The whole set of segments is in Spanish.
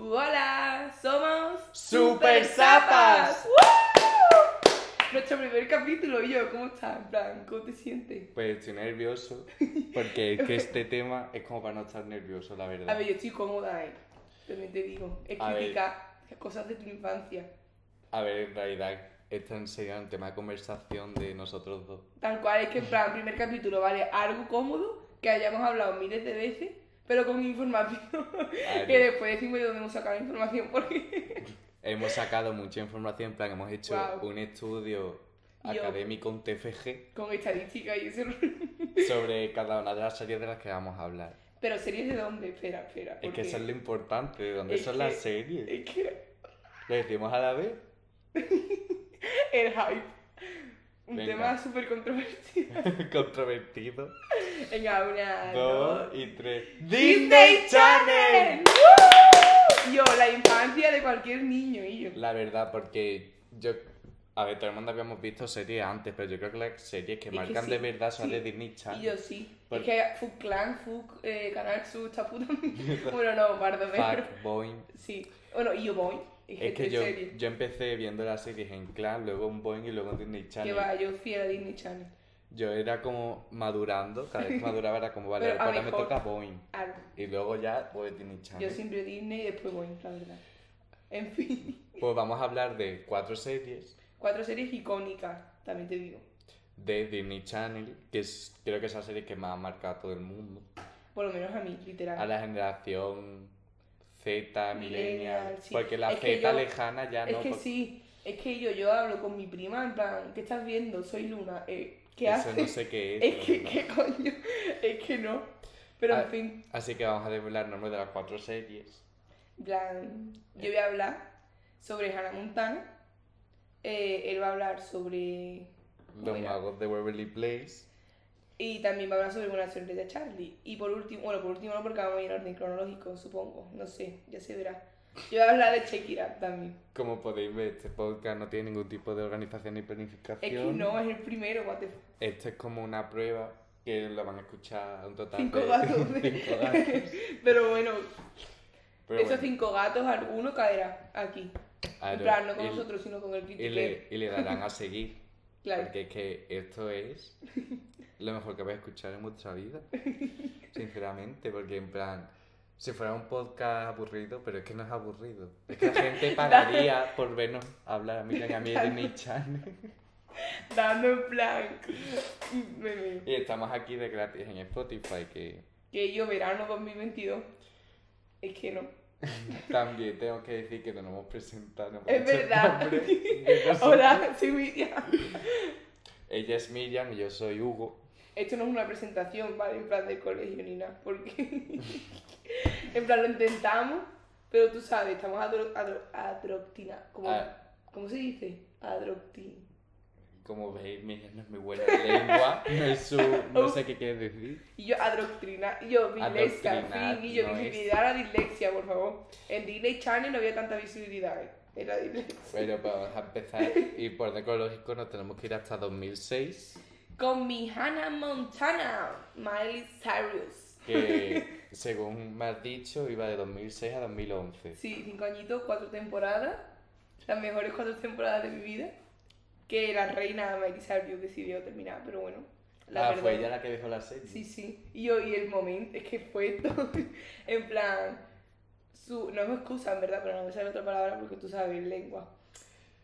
Hola, somos Super Zapas. ¡Woo! Nuestro primer capítulo, y yo, ¿cómo estás? En plan, ¿cómo te sientes? Pues estoy nervioso porque es que este tema es como para no estar nervioso, la A verdad. ver, yo estoy cómoda, ¿eh? También te digo. Es A criticar cosas de tu infancia. A ver, en realidad, esto en serio es un tema de conversación de nosotros dos. Tal cual, es que en plan, primer capítulo, ¿vale? Algo cómodo, que hayamos hablado miles de veces, pero con información. que después decimos de dónde hemos sacado la información, porque... Hemos sacado mucha información, en plan, hemos hecho un estudio Yo- académico, un TFG, con estadística y eso. sobre cada una de las series de las que vamos a hablar. Pero series de dónde? Espera, espera. Es que eso es lo importante, ¿de dónde Es son que- las series? Es que ¿Lo decimos a la vez? el hype. Un Venga. tema súper controvertido. Controvertido. Venga, una, Dos y tres. ¡Disney Channel! ¡Woo! Yo, la infancia de cualquier niño y yo. La verdad, porque yo. A ver, todo el mundo habíamos visto series antes, pero yo creo que las series que Es que marcan sí, de verdad son sí. de Disney Y Channel. yo sí. Por- Es que Food Clan, Food, eh, Canal Sur, esta puta. bueno, no, perdón. Fuck, Boing. Sí. Bueno, y yo Es que yo, yo empecé viendo las series en Clan, luego en Boing y luego en Disney Que Channel. va, yo fui a Disney Channel. Yo era como madurando, cada vez que maduraba era como, vale, Pero ahora me toca. Algo. Y luego ya, pues Disney Channel. Yo siempre Disney y después voy, la verdad. En fin. Pues vamos a hablar de cuatro series Cuatro series icónicas, también te digo. de Disney Channel, que es, creo que es la serie que más ha marcado a todo el mundo. Por lo menos a mí, literal. A la generación Z, Millennial, sí. porque la Es que Z yo- lejana ya Es no. que por- sí, es que yo, yo hablo con mi prima, en plan, ¿qué estás viendo? Soy Luna. Eh, ¿Qué Eso haces? no sé qué es. Es que. ¿qué coño? Es que no. Pero Ah. en fin, Así que vamos a desvelar nombres de las cuatro series. plan, yo voy a hablar sobre Hannah Montana. eh, él va a hablar sobre. Los magos de Waverly Place. Y también va a hablar sobre una serie de Charlie. Y por último, bueno, por último no, porque vamos a ir en orden cronológico, supongo. No sé, ya se verá. Yo voy a hablar de Check It Out también. Como podéis ver, este podcast no tiene ningún tipo de organización ni planificación. Es que no, es el primero, what the fuck. Esto es como una prueba que lo van a escuchar un total Cinco de gatos. cinco gatos. Pero bueno, Pero esos bueno, cinco gatos, alguno caerá aquí. claro, en plan, no con y- nosotros, sino con el y critiquero. le, y le darán a seguir. Claro. Porque es que esto es lo mejor que vais a escuchar en vuestra vida. Sinceramente, porque en plan, si fuera un podcast aburrido, pero es que no es aburrido. Es que la gente pagaría por vernos hablar a mí y a mí de Disney Channel. Dando en plan. Y estamos aquí de gratis en Spotify, que Que yo, verano 2022. Es que no. también tengo que decir que no nos hemos presentado. no Es verdad. Hola, soy Miriam. Ella es Miriam y yo soy Hugo. Esto no es una presentación, ¿vale? En plan de colegio ni nada. Porque. en plan, lo intentamos, pero tú sabes, estamos adro, adro, adroctina. ¿Cómo, Ah. ¿Cómo se dice? Adroctina. Como veis, Miriam no es muy buena en lengua, no, es su, no sé qué quiere decir. Y yo, adoctrina, yo, Adoctrinar, fin, y yo, no es- visibilidad a la dislexia, por favor. En Disney Channel no había tanta visibilidad, ¿eh? En la dislexia. Bueno, pues vamos a empezar. Y por orden cronológico nos tenemos que ir hasta 2006, Con mi Hannah Montana, Miley Cyrus. que según me has dicho iba de 2006 a 2011. Sí, cinco añitos, cuatro temporadas. Las mejores cuatro temporadas de mi vida. Que la reina Miley Cyrus decidió terminar, pero bueno. La ah, verdad- fue ella la que dejó la serie. Sí, sí. Y yo, y el momento, es que fue todo. en plan, su, no es excusa, en verdad, pero no me sale otra palabra porque tú sabes, lengua.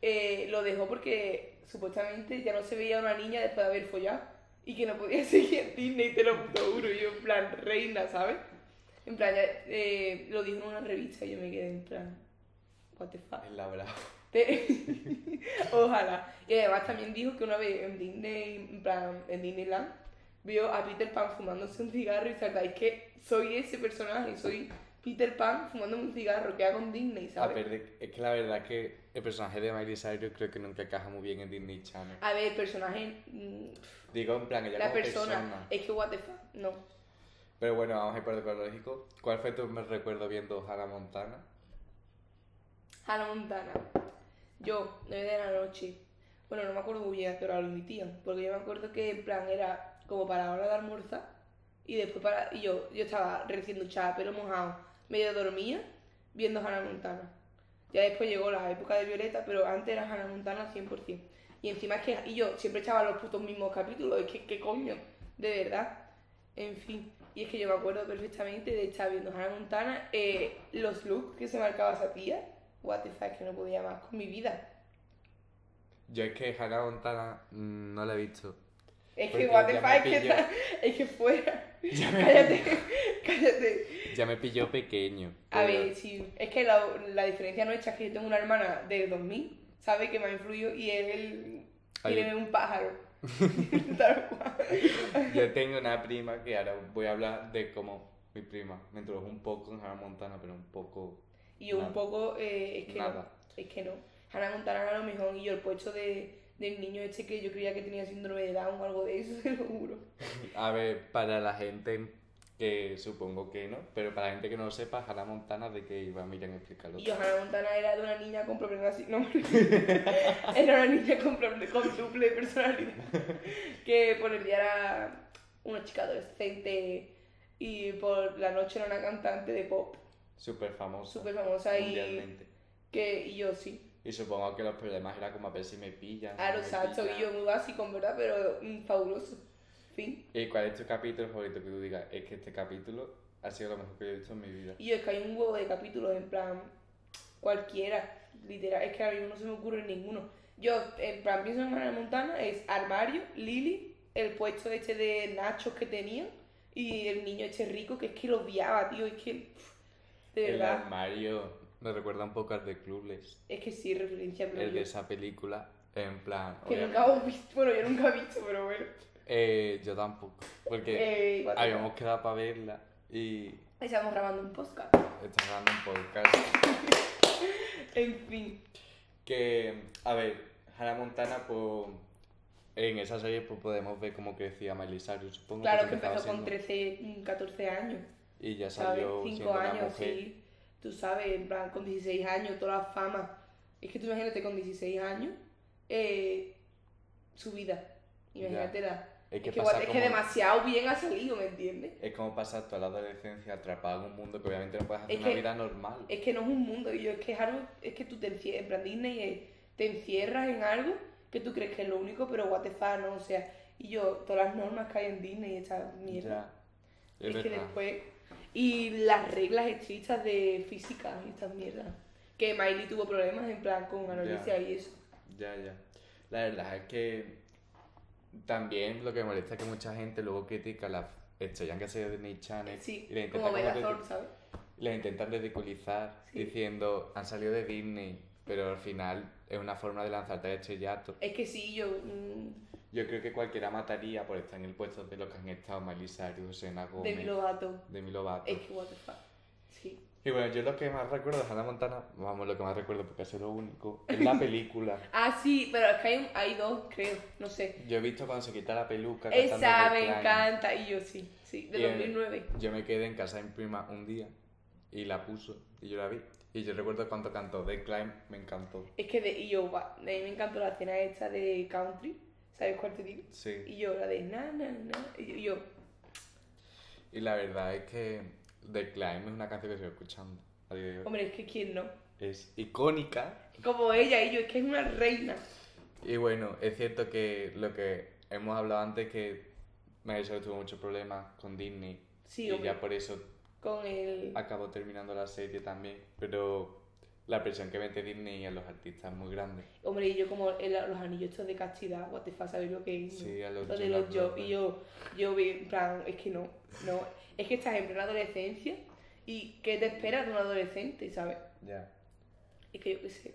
Eh, lo dejó porque supuestamente ya no se veía una niña después de haber follado y que no podía seguir en Disney, te lo puto juro. Y yo, en plan, reina, ¿sabes? En plan, ya, eh, lo dijo en una revista y yo me quedé en plan, what the fuck. Es la brava. Te- Ojalá. Y además también dijo que una vez en Disney, en plan, en Disneyland, vio a Peter Pan fumándose un cigarro y sabes, es que soy ese personaje, soy Peter Pan fumando un cigarro que hago en Disney, A ¿sabes? ver, de- es que la verdad es que el personaje de Miley Cyrus creo que nunca encaja muy bien en Disney Channel. A ver, el personaje, mm, Digo, en plan, ella la como persona, persona. es que what the fuck, no. Pero bueno, vamos a ir por orden cronológico. ¿Cuál fue tu recuerdo viendo Hannah Montana? Hannah Montana. Yo, 9 de la noche. Bueno, no me acuerdo muy bien a qué hora lo emitían, porque yo me acuerdo que en plan era como para la hora de almorzar y después para. Y yo, yo estaba recién duchada, pelo mojado, medio dormía viendo Hannah Montana. Ya después llegó la época de Violeta, pero antes era Hannah Montana 100%. Y encima es que y yo siempre echaba los putos mismos capítulos, es que, ¿qué coño? De verdad. En fin. Y es que yo me acuerdo perfectamente de estar viendo Hannah Montana, eh, los looks que se marcaba esa tía. What the fuck, que no podía más con mi vida. Yo es que Hannah Montana mm, no la he visto. Es que what the fuck, que tal- es que fuera. Ya me- cállate, cállate. Ya me pilló pequeño. A ver, sí, es que la, la diferencia nuestra es que yo tengo una hermana del 2000, ¿sabe? Que me ha influido y él Ay. tiene un pájaro. Tal cual. Yo tengo una prima que ahora voy a hablar de cómo mi prima me introdujo un poco en Hannah Montana, pero un poco Y yo un poco, eh, es que nada. no, es que no. Hannah Montana era lo mejor y yo el puesto de, del niño este que yo creía que tenía síndrome de Down o algo de eso, se lo juro. A ver, para la gente que supongo que no, pero para la gente que no lo sepa, Hannah Montana, ¿de qué iba? Miriam, explícalo. Y yo, Hannah Montana era de una niña con problemas así, no, era una niña con, con duple personalidad, que por el día era una chica adolescente y por la noche era una cantante de pop Súper famosa. súper famosa y que y yo sí. Y supongo que los problemas eran como a ver si me pillan. Claro, me exacto, y yo muy básico, verdad, pero mm, fabuloso. Fin. ¿Y cuál es tu capítulo favorito que tú digas? Es que este capítulo ha sido lo mejor que yo he visto en mi vida. Y yo, es que hay un huevo de capítulos, en plan, cualquiera, literal, es que a mí no se me ocurre ninguno. Yo, en plan, pienso en Hannah Montana, es armario, Lily, el puesto este de nachos que tenía, y el niño este rico, que es que lo odiaba, tío, es que, pff, de El verdad, armario me recuerda un poco al de Clueless. es que sí, referencia, pero El de esa película, en plan. que nunca hemos visto, bueno, yo nunca he visto, pero bueno. Eh, yo tampoco. Porque Eh, habíamos quedado para verla y Estamos grabando un podcast. estamos grabando un podcast. En fin. Que, a ver, Hannah Montana, pues. En esa serie pues, podemos ver cómo crecía Miley Cyrus, supongo. Claro que empezó con siendo- 13, mm, 14 años. Y ya ¿sabes? salió 5 siendo una años, mujer. sí. Tú sabes, en plan, con 16 años, toda la fama. Es que tú imagínate con 16 años, eh, su vida. Imagínatela. Es que Es que, pasa igual- es que como- demasiado bien ha salido, ¿me entiendes? Es como pasar toda la adolescencia atrapada en un mundo que obviamente no puedes hacer Es una que- vida normal. Es que no es un mundo, y yo es que es algo, es que tú te encierras, en plan Disney, eh, te encierras en algo que tú crees que es lo único, pero what the fuck, ¿no? O sea, y yo, todas las normas que hay en Disney, esta mierda. Ya. Es, Es, que después. Y las reglas estrictas de física y estas mierdas. Que Miley tuvo problemas en plan con anorexia y eso. Ya, ya. La verdad es que también lo que me molesta es que mucha gente luego critica las estrellas que se de Disney Channel Sí, y, intentan como ¿sabes? les intentan ridiculizar Sí. diciendo han salido de Disney, pero al final es una forma de lanzarte al estrellato. Es que sí, yo. mm, Yo creo que cualquiera mataría por estar en el puesto de los que han estado Miley Cyrus, Selena de Gomez, mi Lovato. Demi Lovato. Es que what the fuck. Sí. Y bueno, yo lo que más recuerdo de Hannah Montana, vamos, lo que más recuerdo porque es lo único, es la película. Ah, sí, pero es que hay, hay dos, creo. No sé. Yo he visto cuando se quita la peluca. Esa me encanta. Y yo sí, sí. De Y, eh, 2009. Yo me quedé en casa de mi prima un día y la puso y yo la vi. Y yo recuerdo cuando cantó The Climb, me encantó. Es que de, y yo, a mí me encantó la escena esta de country. ¿Sabes cuál te digo? Sí. Y yo, la de na, na, na. Y yo, Y la verdad es que The Climb es una canción que sigo escuchando hombre, es que quién no. Es icónica. Como ella y yo, es que es una reina. Y bueno, es cierto que lo que hemos hablado antes que Cyrus tuvo muchos problemas con Disney. Sí, y hombre. ya por eso Con el. acabó terminando la serie también. Pero la presión que mete Disney a los artistas es muy grande. Hombre, y yo como el- los anillos estos de castidad, what the fuck, ¿sabes lo que es? Sí, a los Lo de los y yo, yo vi, en plan, es que no, no. Es que estás en plena adolescencia y ¿qué te esperas de un adolescente, sabes? Ya. Es que yo qué sé.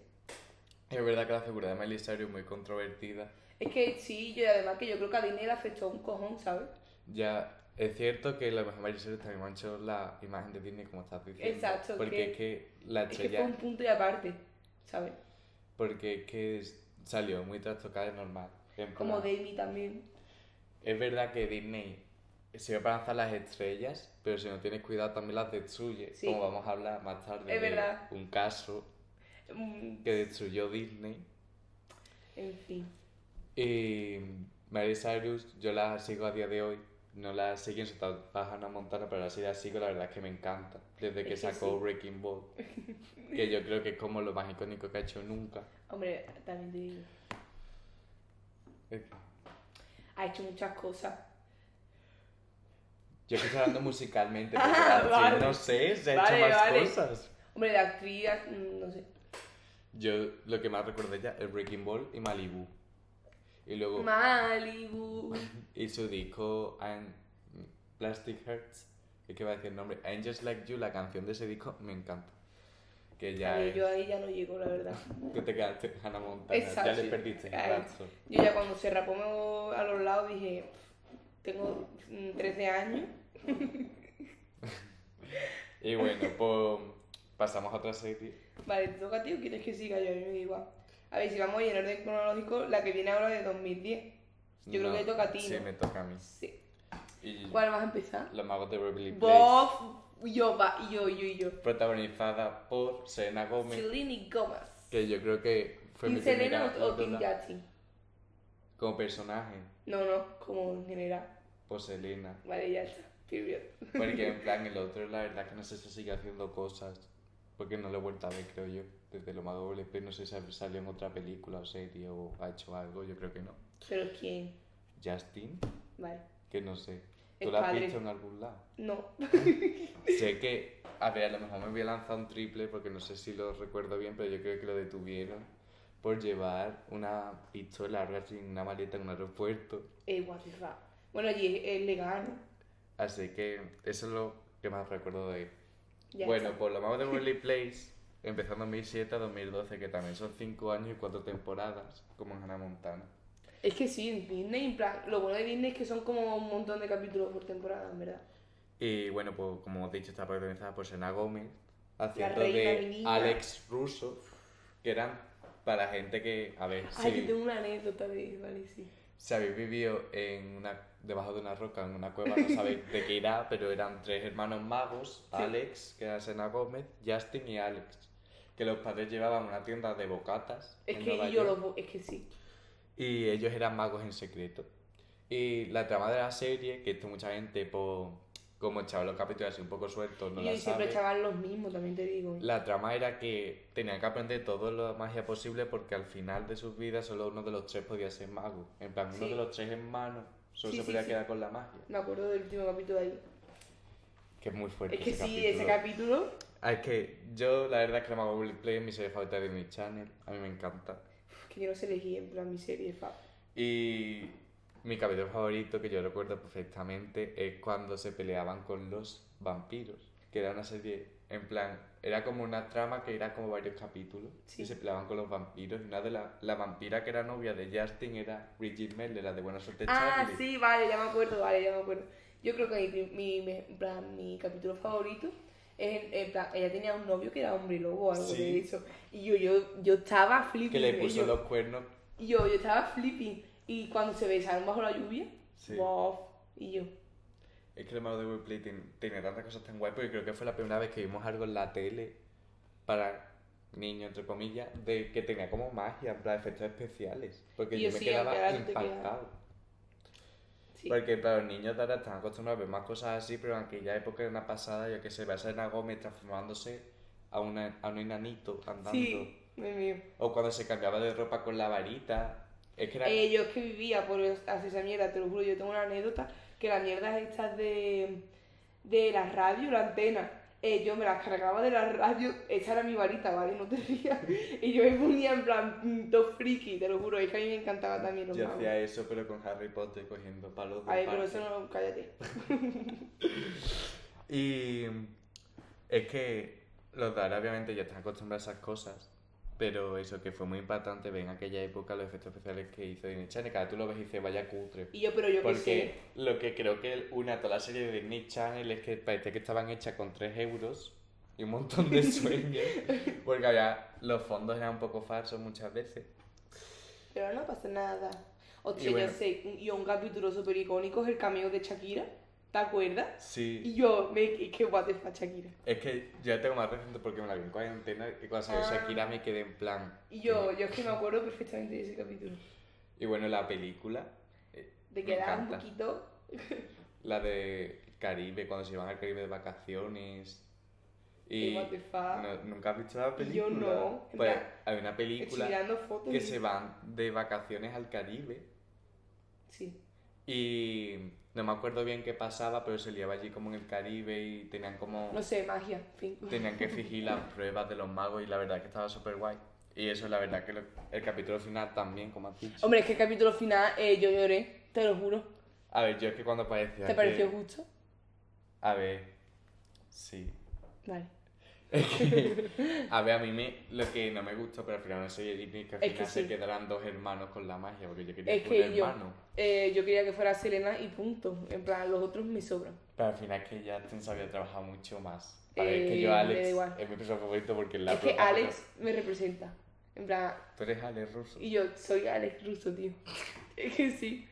Es verdad que la figura de Miley Cyrus es muy controvertida. Es que sí, yo y además que yo creo que a Disney le afectó un cojón, ¿sabes? Ya, es cierto que lo mejor Miley Cyrus también manchó la imagen de Disney, como estás diciendo. Exacto, Porque que- es que la Es que fue estrella. un punto y aparte, ¿sabes? Porque es que salió muy trastocada de normal. Como Demi también. Es verdad que Disney sirve para lanzar las estrellas, pero si no tienes cuidado también las destruye. Sí. Como vamos a hablar más tarde Es de verdad. un caso Mm, que destruyó Disney. En fin. Y Miley Cyrus, yo la sigo a día de hoy. No la seguí en Hannah Montana, pero la serie sigo, la verdad es que me encanta. Desde que Es que sacó sí. Breaking Ball. que yo creo que es como lo más icónico que ha hecho nunca. Hombre, también te digo. Eh, Ha hecho muchas cosas. Yo estoy hablando musicalmente, porque Ah, vale. no sé, se ha hecho más vale. cosas. Hombre, de actriz, mm, no sé. Yo lo que más recuerdo de ella es Breaking Ball y Malibu. Y luego Malibu. y su disco An- Plastic Hearts, que va a decir el nombre, Angels Like You, la canción de ese disco me encanta. Que ya es, yo ahí ya no llego, la verdad. que te quedaste Hannah Montana, Exacto, ya le perdiste rastro. Yo ya cuando se rapó a los lados dije, tengo mm, 13 años. Y bueno, pues pasamos a otra serie. Vale, ¿te toca a ti o quieres que siga yo? Me da igual. A ver, si vamos en orden cronológico, la que viene ahora de 2010. Yo creo que toca a ti, Sí, ¿no? me toca a mí. Sí. Y ¿Cuál vas a empezar? Los Magos de Beverly Place, Bob, yo, va, yo, yo, yo. protagonizada por Selena Gomez, Selena Gomez. que yo creo que fue mi ¿Team Selena primera o, Justin? como personaje, No, no, como en general. por Selena. Vale, ya está. Period. Porque en plan el otro, la verdad que no sé si sigue haciendo cosas. Porque no lo he vuelto a ver, creo yo. Desde lo Mago Play no sé si salió en otra película o serie o ha hecho algo, yo creo que no. ¿Pero quién? Justin, Vale. que no sé. El ¿Tú lo has padre. visto en algún lado? No. sé que, a ver, a lo mejor me voy a lanzar un triple porque no sé si lo recuerdo bien, pero yo creo que lo detuvieron por llevar una pistola así en una maleta en un aeropuerto. Eh, what the fuck. Bueno, allí es, legal. Así que eso es lo que más recuerdo de él. Ya bueno, está. por lo más de Beverly Place, empezó en 2007 a 2012, que también son 5 años y 4 temporadas, como en Hannah Montana. Es que sí, en Disney, en plan, lo bueno de Disney es que son como un montón de capítulos por temporada, en verdad. Y bueno, pues como hemos dicho, está protagonizada por Selena Gómez, haciendo de. Alex Russo, que eran para gente que, a ver, Ay, si, yo tengo una anécdota de, vale, sí. si habéis vivido en una, debajo de una roca, en una cueva, no sabéis de qué irá, pero eran tres hermanos magos. Alex, que era Selena Gómez, Justin y Alex, que los padres llevaban una tienda de bocatas. Es en que Nueva yo York. lo... Es que sí. Y ellos eran magos en secreto. Y la trama de la serie, que esto mucha gente, pues, como echaba los capítulos así un poco sueltos, no y la siempre sabe. echaban los mismos, también te digo. La trama era que tenían que aprender toda la magia posible porque al final de sus vidas solo uno de los tres podía ser mago. En plan, uno Sí. de los tres hermanos solo Sí, se podía sí. quedar con la magia. Me acuerdo del último capítulo de ahí. Que es muy fuerte. Es que ese sí, ese capítulo. capítulo... Ah, es que yo, la verdad es que la Mago Play es mi serie favorita de Disney Channel. A mí me encanta. Que yo no sé elegir, en plan, mi serie, fa. Y mi capítulo favorito que yo recuerdo perfectamente es cuando se peleaban con los vampiros, que era una serie, en plan, era como una trama que era como varios capítulos Sí. y se peleaban con los vampiros. Y una de la, la vampira que era novia de Justin era Bridget Mendler, la de Buena Suerte Ah, Charlie. sí, vale, ya me acuerdo, vale, ya me acuerdo. Yo creo que mi, prim- mi, mi- en plan, mi capítulo favorito es, en, plan, ella tenía un novio que era hombre lobo o algo Sí. de eso. Y yo, yo, yo estaba flipping. Que le puso yo, los cuernos. y yo, yo estaba flipping. Y cuando se besaron bajo la lluvia, Sí. wow. Y yo, Es que el Mago de Wordplay tiene, tiene tantas cosas tan guay porque creo que fue la primera vez que vimos algo en la tele para niños, entre comillas, de que tenía como magia, plan efectos especiales. Porque yo yo me sí, quedaba aunque ahora no te queda. impactado. sí. Porque para los niños de ahora están acostumbrados a ver más cosas así, pero en aquella época era una pasada, yo que sé, ver a Selena Gómez transformándose a, una, a un enanito andando. Sí. O cuando se cambiaba de ropa con la varita. Es que era... Eh, yo es que vivía por hacer esa mierda, te lo juro. Yo tengo una anécdota que las mierdas estas de, de la radio, la antena, eh, yo me las cargaba de la radio, esa era mi varita, ¿vale? No te rías. Y yo me ponía en plan, mm, todo friki, te lo juro. Es que a mí me encantaba también los yo magos. hacía eso, pero con Harry Potter cogiendo palos de A ver, pero eso no, cállate. Y es que los de ahora obviamente ya están acostumbrados a esas cosas, pero eso que fue muy impactante ver en aquella época los efectos especiales que hizo Disney Channel, cada tú lo ves y dices, vaya cutre. Y yo, pero yo que Porque lo que creo que une a toda la serie de Disney Channel es que parece que estaban hechas con 3 euros y un montón de sueños, porque había, los fondos eran un poco falsos muchas veces. Pero no pasa nada. Hostia, bueno. yo sé. Y un capítulo súper icónico es el cameo de Shakira. ¿Te acuerdas? Sí, Y yo, me, es que what the fuck, Shakira. es que ya tengo más reciente porque me la vi en cuarentena y cuando salió Ah. Shakira me quedé en plan... Y yo, yo es que me acuerdo perfectamente de ese capítulo. Y bueno, la película... eh, De me que da un poquito. la de Caribe, cuando se iban al Caribe de vacaciones. Y What the fuck. no- nunca has visto la película. Yo no, Pues hay una película que y- se van de vacaciones al Caribe Sí. Y no me acuerdo bien qué pasaba, pero se liaba allí como en el Caribe y tenían como No sé, magia, fin. tenían que fingir las pruebas de los magos y la verdad que estaba súper guay. Y eso, la verdad que lo- el capítulo final también, como has dicho. Hombre, es que el capítulo final eh, yo lloré, te lo juro. A ver, yo es que cuando parecía ¿Te que- pareció justo? A ver, sí. Vale. Es que, a ver, a mí me, lo que no me gustó, pero al final no soy Disney, que al Es final que se sí. quedaran dos hermanos con la magia, porque yo quería Es un que yo, hermano. eh, yo quería que fuera Selena y punto. En plan, los otros me sobran. Pero al final es que Justin sabía trabajar mucho más. A ver, es que Eh, yo Alex es mi personaje favorito porque la es que Alex me representa. En plan, Tú eres Alex Russo. y yo soy Alex Russo, tío. es que sí.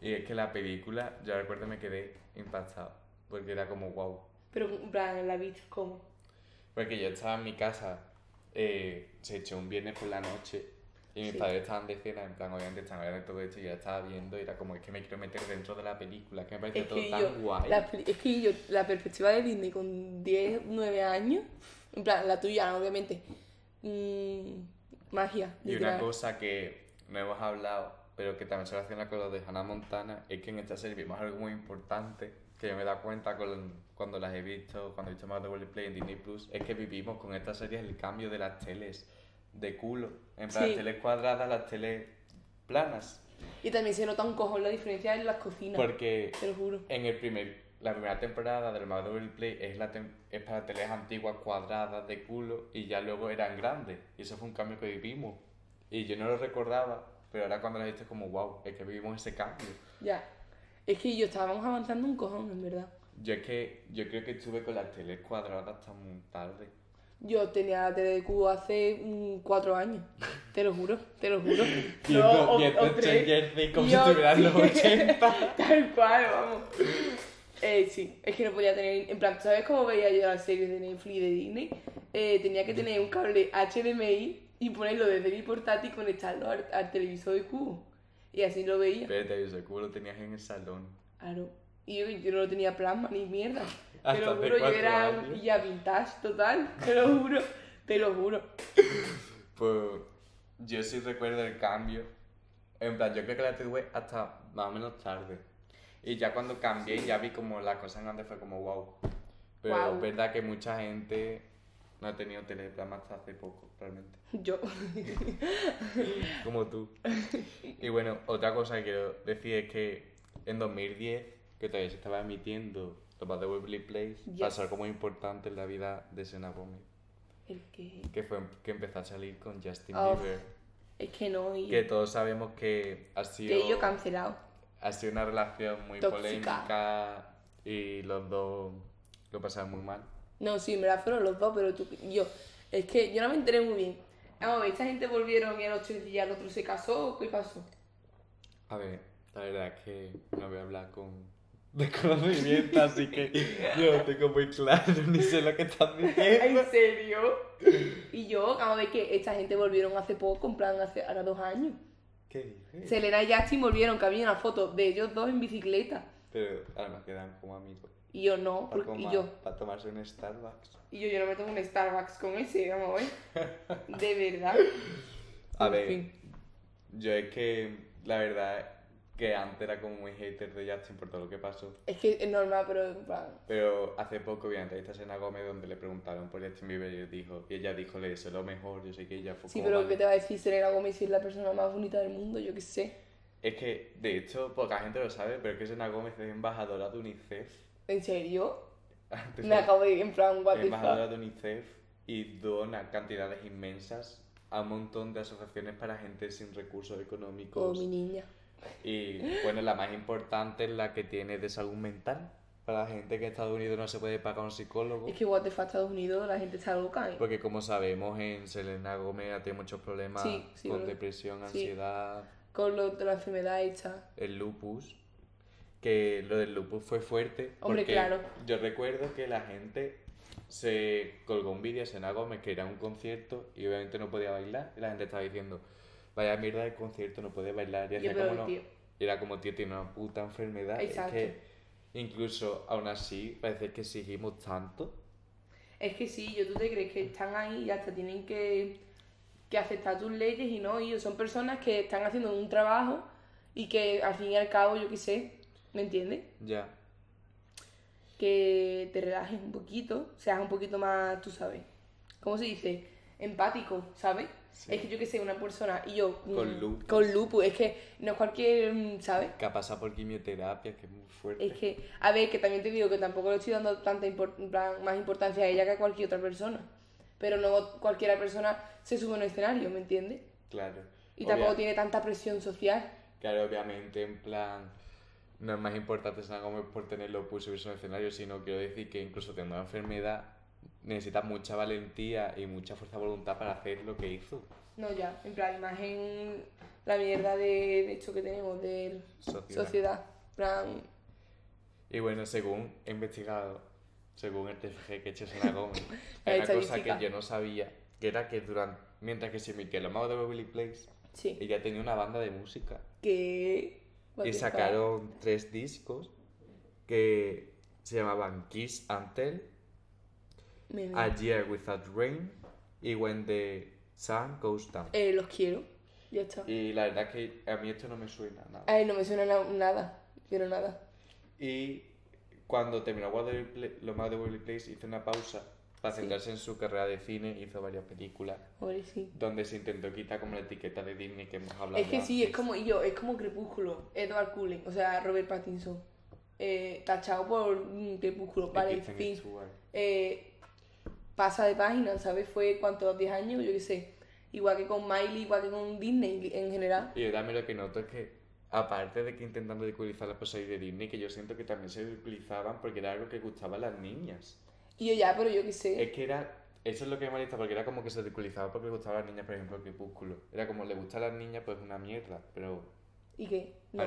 Y es que la película, yo recuerdo me quedé impactado, porque era como wow. Pero en plan, la viste como. Porque yo estaba en mi casa, eh, se echó un viernes por la noche y mis Sí. padres estaban de cena, en plan, obviamente estaban hablando de todo esto y yo la estaba viendo y era como, es que me quiero meter dentro de la película, que me parece Es todo tan yo, guay. la, es que yo, la perspectiva de Disney con 10, 9 años, en plan, la tuya, obviamente, mm, magia. Y una literal. cosa que no hemos hablado, pero que también se relaciona con lo de Hannah Montana, es que en esta serie vimos algo muy importante, que yo me dado cuenta con, cuando las he visto, cuando he visto más de World Play en Disney Plus, es que vivimos con esta serie el cambio de las teles de culo. En plan, Sí. las teles cuadradas, las teles planas. Y también se nota un cojón la diferencia en las cocinas. Porque Te lo juro. en el primer, la primera temporada del World Play es, la es para teles antiguas cuadradas de culo y ya luego eran grandes. Y eso fue un cambio que vivimos. Y yo no lo recordaba, pero ahora cuando lo he visto es como, wow, es que vivimos ese cambio. Ya. Es que yo estábamos avanzando un cojón, en verdad. Yo es que, yo creo que estuve con las teles cuadradas hasta muy tarde. Yo tenía la tele de cubo hace mm, cuatro años. Te lo juro, te lo juro. Viendo, o- viendo. Stranger como si estuvieran los 80. Tal cual, vamos. Eh, sí, es que no podía tener. En plan, ¿sabes cómo veía yo las series de Netflix y de Disney? Eh, tenía que tener un cable HDMI y ponerlo desde mi portátil y conectarlo al, al televisor de cubo. Y así lo veía. Espérate, ese culo lo tenías en el salón. Claro. Y yo, yo no tenía plasma ni mierda. Te lo juro, yo era años. ya vintage total. Te lo juro, te lo juro. Pues yo sí recuerdo el cambio. En plan, yo creo que la tuve hasta más o menos tarde. Y ya cuando cambié, ya vi como la cosa en grande fue como wow. Pero es verdad que mucha gente no ha tenido teleplasma hasta hace poco, realmente. Yo. Como tú. Y bueno, otra cosa que quiero decir es que en 2010, que todavía se estaba emitiendo los de Waverly Place, Yes. pasó algo muy importante en la vida de Sena Gómez. El que. Que fue que empezó a salir con Justin Oh, Bieber. Es que no. Y, Que todos sabemos que ha sido, que yo cancelado. ha sido una relación muy Tóxica. polémica y los dos lo pasaron muy mal. No, sí, en verdad fueron los dos, pero tú, yo, es que yo no me enteré muy bien. Vamos a ver, esta gente volvieron y el otro día el otro se casó, ¿o ¿qué pasó? A ver, la verdad es que no voy a hablar con desconocimiento, así que yo no tengo muy claro ni sé lo que estás diciendo. ¿En serio? Y yo, vamos a ver que esta gente volvieron hace poco, en plan, hace ahora dos años. ¿Qué dices? Selena y Justin volvieron, que había una foto de ellos dos en bicicleta. Pero además quedan como amigos. Y yo no, Para, porque, y yo, para tomarse un Starbucks. y yo, yo no me tomo un Starbucks con ese, vamos a ver. De verdad. A En ver, fin. yo es que la verdad que antes era como muy hater de Justin por todo lo que pasó. Es que es normal, pero en plan, Pero hace poco vi una entrevista a Selena Gómez donde le preguntaron por Justin Bieber y, él dijo, y ella dijo, le deseo lo mejor, yo sé que ella fue sí, pero "Vale". ¿qué te va a decir Selena Gómez si es la persona más bonita del mundo? Yo qué sé. Es que, de hecho, poca gente lo sabe, pero es que Selena Gómez es embajadora de UNICEF. ¿En serio? Antes Me acabo de ir en plan, what the fuck. de UNICEF y dona cantidades inmensas a un montón de asociaciones para gente sin recursos Oh, económicos. mi niña. Y bueno, la más importante es la que tiene de salud mental. Para la gente que en Estados Unidos no se puede pagar un psicólogo. Es que what the fuck, Estados Unidos, la gente está loca. ¿eh? Porque como sabemos, en Selena Gómez tenido muchos problemas Sí, sí, con verdad. depresión, Sí. ansiedad, Con lo de la enfermedad esta. el lupus. Que lo del lupus fue fuerte. Hombre, porque claro. Yo recuerdo que la gente se colgó un vídeo a Selena Gómez que era un concierto y obviamente no podía bailar. Y la gente estaba diciendo, vaya mierda de concierto, no puede bailar. Y, Yo, como no- era como, tío, tiene una puta enfermedad. Exacto. Es que incluso aún así parece que exigimos tanto. Es que sí, yo tú te crees que están ahí y hasta tienen que, que aceptar tus leyes y no, ellos son personas que están haciendo un trabajo y que al fin y al cabo, yo qué sé, ¿me entiendes? Ya. Que te relajes un poquito, seas un poquito más, tú sabes, ¿cómo se dice? Empático, ¿sabes? Sí. Es que yo que sé, una persona y yo... mm, Con lupus. Con lupus, es que no es cualquier, mm, ¿sabes? Que ha pasado por quimioterapia, que es muy fuerte. Es que, a ver, que también te digo que tampoco le estoy dando tanta impor- en plan, más importancia a ella que a cualquier otra persona. Pero no cualquier persona se sube a un escenario, ¿me entiendes? Claro. Y tampoco Obvia- tiene tanta presión social. Claro, obviamente, en plan, no es más importante Selena Gómez por tener lupus y subirse a un escenario, sino quiero decir que incluso teniendo una enfermedad necesita mucha valentía y mucha fuerza de voluntad para hacer lo que hizo. No, ya, en plan, imagen, la mierda de, de esto que tenemos, de Sociedad. sociedad. Plan, Y bueno, según he investigado, según el TFG que he hecho Selena Gómez, hay una cosa que yo no sabía, que era que durante, mientras que se emitía Los Magos de Beverly Place, sí. ella tenía una banda de música. Que... Y sacaron tres discos que se llamaban Kiss and Tell, A Year Without Rain y When the Sun Goes Down. Eh, los quiero. Ya está. Y la verdad que a mí esto no me suena nada. Ay, no me suena na- nada. Pero nada. Y cuando terminó Los Magos de Waverly Place hizo una pausa para Sí. centrarse en su carrera de cine, hizo varias películas sí. donde se intentó quitar como la etiqueta de Disney que hemos hablado Es que sí, es como yo, es como Crepúsculo, Edward Cullen, o sea, Robert Pattinson. Eh, tachado por mm, Crepúsculo, vale, fin. Eh, pasa de página, ¿sabes? Fue cuántos, 10 años, yo qué sé. Igual que con Miley, igual que con Disney en general. Y yo también lo que noto es que, aparte de que intentan ridiculizar las cosas de Disney, que yo siento que también se ridiculizaban porque era algo que gustaba a las niñas. Y yo ya, pero yo qué sé. Es que era. Eso es lo que me molesta, porque era como que se ridiculizaba porque le gustaba a las niñas, por ejemplo, el crepúsculo. Era como le gusta a las niñas, pues una mierda. Pero. ¿Y qué? No.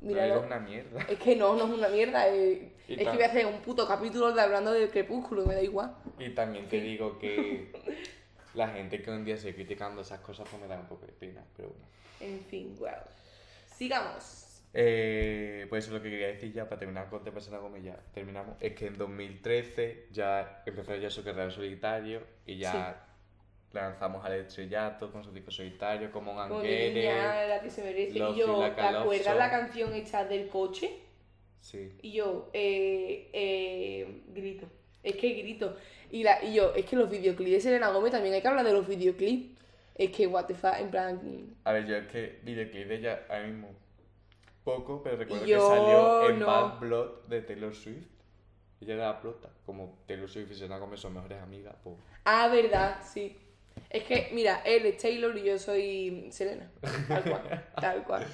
mira, era una mierda. Es que no, no es una mierda. eh, es que voy a hacer un puto capítulo de hablando de Crepúsculo, me da igual. Y también te digo que la gente que hoy en día sigue criticando esas cosas, pues me da un poco de pena, pero bueno. En fin, wow. Sigamos. Eh, pues eso es lo que quería decir ya para terminar con Te Persona Gómez ya terminamos. Es que en 2013 ya empezó ya su carrera en solitario y ya lanzamos al estrellato con su disco solitario, como un niña, la que se merece. Love y yo, Like ¿te acuerdas la canción hecha del coche? Sí. Y yo, eh, eh, grito. Es que grito. Y, la, y yo, es que los videoclips de Selena Gómez también hay que hablar de los videoclips. Es que, what the fuck, en plan. A ver, yo es que videoclip de ella ahora mismo poco, pero recuerdo Yo que salió en no. Bad Blood de Taylor Swift. Ella era la prota, como Taylor Swift y Selena Gómez son mejores amigas, pues Ah, verdad, sí. Es que, mira, él es Taylor y yo soy Selena. Tal cual, tal cual.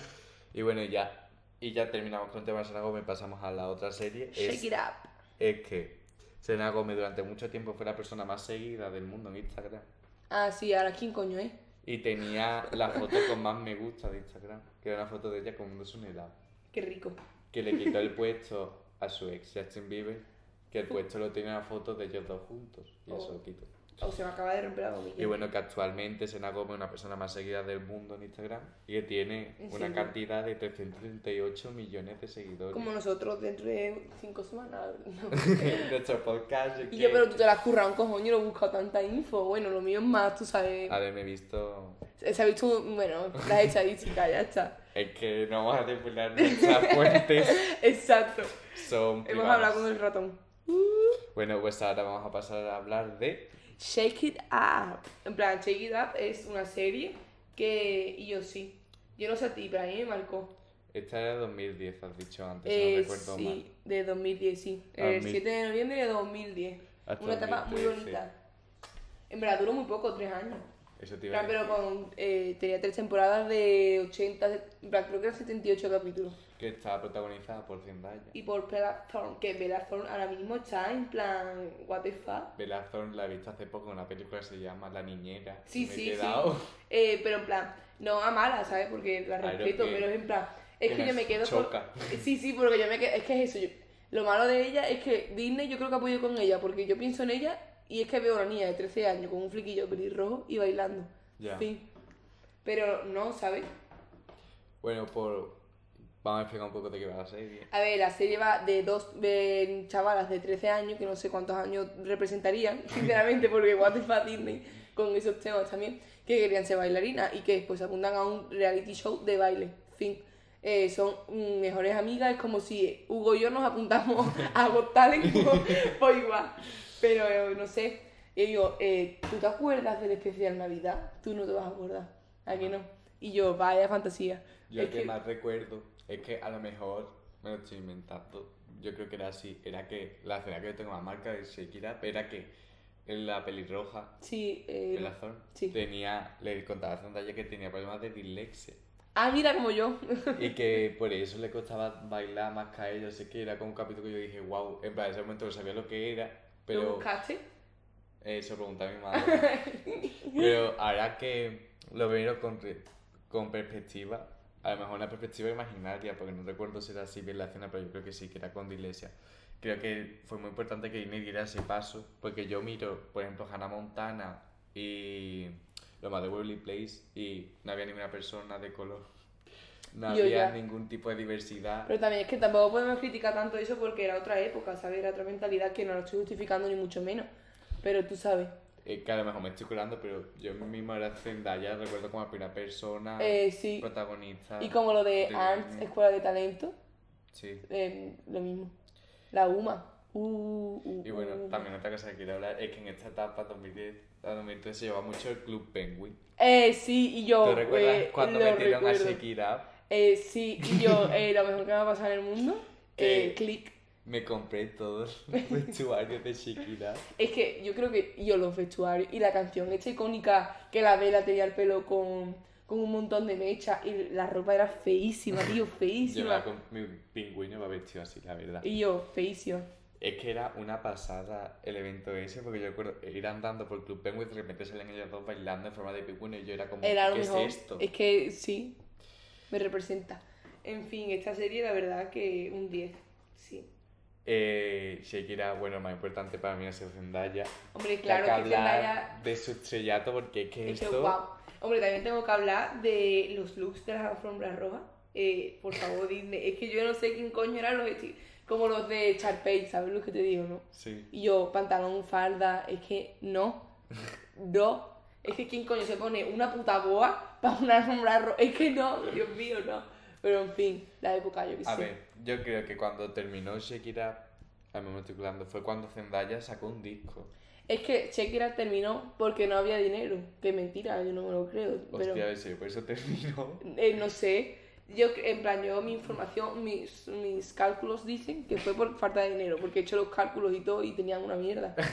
Y bueno, ya, y ya terminamos con el tema de Selena Gómez, pasamos a la otra serie. Shake Es, it up. es que Selena Gómez durante mucho tiempo fue la persona más seguida del mundo en Instagram. Ah, sí, ahora quién coño es. Y tenía la foto con más me gusta de Instagram, que era una foto de ella comiéndose un helado. Qué rico. Que le quitó el puesto a su ex, Justin Bieber, que el puesto lo tenía una foto de ellos dos juntos. Y eso Oh. lo quitó. O se me acaba de romper la gomilla. Y bueno, que actualmente Selena Gómez es una persona más seguida del mundo en Instagram y que tiene ¿En una serio? cantidad de 338 millones de seguidores. Como nosotros dentro de cinco semanas. No. Nuestro podcast. Y yo, pero tú te la has currado un cojón, yo no he buscado tanta info. Bueno, lo mío es más, tú sabes. A ver, me he visto. Se ha visto, bueno, las estadísticas, ya está. Es que no vamos a desvelar nuestras fuentes. Exacto. Son. Hemos hablado con el ratón. Bueno, pues ahora vamos a pasar a hablar de. Shake It Up. En plan, Shake It Up es una serie que. Y yo sí. Yo no sé a ti, pero a mí me marcó. Esta era de 2010, has dicho antes, Eh, no recuerdo mal. sí, de 2010, sí. Ah, El mil- 7 de noviembre de 2010. Hasta Una etapa muy 2013. bonita. En verdad duró muy poco, tres años. Eso te iba a plan, pero con, eh, tenía tres temporadas de 80, en plan, creo que eran 78 capítulos. Que estaba protagonizada por Zendaya. Y por Bella Thorne, que Bella Thorne ahora mismo está en plan, what the fuck. Bella Thorne la he visto hace poco en una película que se llama La Niñera. Sí, me he sí, sí. quedado- Eh, pero en plan, no a mala, ¿sabes? Porque la Claro respeto, que- pero es en plan, es que me yo me quedo con... choca. Sí, sí, porque yo me quedo, es que es eso, yo- lo malo de ella es que Disney yo creo que apoyo con ella, porque yo pienso en ella y es que veo a una niña de 13 años con un fliquillo pelirrojo y bailando. Ya. Fin. Pero no, ¿sabes? Bueno, por Vamos a explicar un poco de qué va la serie. A ver, la serie va de dos de chavalas de 13 años, que no sé cuántos años representarían, sinceramente, porque igual te fa Disney con esos temas también, que querían ser bailarinas y que después apuntan a un reality show de baile. Fin. Eh, son mejores amigas, es como si Hugo y yo nos apuntamos a Got Talent, pues, pues igual. Pero no sé. Y yo, eh, ¿tú te acuerdas del especial Navidad? Tú no te vas a acordar. ¿A que no? Y yo, vaya fantasía. Yo Es que, que- más recuerdo es que a lo mejor me lo estoy inventando. Yo creo que era así. Era que la escena que yo tengo la marca de Shakira era que en la pelirroja, Sí, eh, sí. tenía, le contaba a Zendaya que tenía problemas de dislexia. Ah, mira como yo. Y que por eso le costaba bailar más que a ella. Sé que era como un capítulo que yo dije, wow, en plan, en ese momento no sabía lo que era, ¿Lo pero buscaste? eh, se lo pregunté a mi madre. pero ahora que lo veo con, con perspectiva, a lo mejor una perspectiva imaginaria, porque no recuerdo si era así bien la escena, pero yo creo que sí, que era con dislexia. Creo que fue muy importante que Disney diera ese paso, porque yo miro, por ejemplo, Hannah Montana y lo más de Waverly Place y no había ninguna persona de color. No Yo había ya. ningún tipo de diversidad. Pero también es que tampoco podemos criticar tanto eso porque era otra época, ¿sabes? Era otra mentalidad que no lo estoy justificando ni mucho menos. Pero tú sabes. Eh, que a lo mejor me estoy curando, pero yo mismo era Zendaya, recuerdo como la primera persona Eh, sí. protagonista. Y como lo de de Disney. Escuela de Talento, Sí. eh, lo mismo. La UMA. Uh, uh, Y bueno, uh. también otra cosa que quiero hablar es que en esta etapa 2010 a 2013 se lleva mucho el Club Penguin. Eh, sí, y yo. ¿Te recuerdas eh, cuando metieron a recuerdo. Shakira? Eh, sí, y yo, eh, lo mejor que me ha pasado en el mundo, eh, click. Me compré todos los vestuarios de Shakira. Es que yo creo que yo los vestuarios y la canción esta icónica que la vela tenía el pelo con, con un montón de mecha y la ropa era feísima, tío, Yo feísima. me con mi pingüino va vestido así, la verdad. Y yo, feísima. Es que era una pasada el evento ese, porque yo recuerdo ir andando por Club Penguin y de repente salían ellos dos bailando en forma de pingüino y yo era como, Era ¿qué mejor. es esto? Es que sí, me representa. En fin, esta serie la verdad que un 10, sí. Eh, Shakira, bueno, más importante para mí es Zendaya. Hombre, claro que que Zendaya... de su estrellato porque es que Es que, esto... guau. Hombre, también tengo que hablar de los looks de las alfombras rojas. Eh, por favor, Disney. Es que yo no sé quién coño eran los esti- Como los de Charpey, ¿sabes lo que te digo, no? Sí. Y yo, pantalón, falda, es que no. No. Es que quién coño se pone una puta boa para una alfombra roja. Es que no, Dios mío, no. Pero en fin, la época, yo qué A sé. ver, yo creo que cuando terminó Shakira, a mí me estoy colando, fue cuando Zendaya sacó un disco. Es que Shakira terminó porque no había dinero. Que mentira, yo no me lo creo. Pero... Hostia, ese, por eso terminó. Eh, no sé. Yo, en plan, yo mi información, mis, mis cálculos dicen que fue por falta de dinero, porque he hecho los cálculos y todo y tenían una mierda.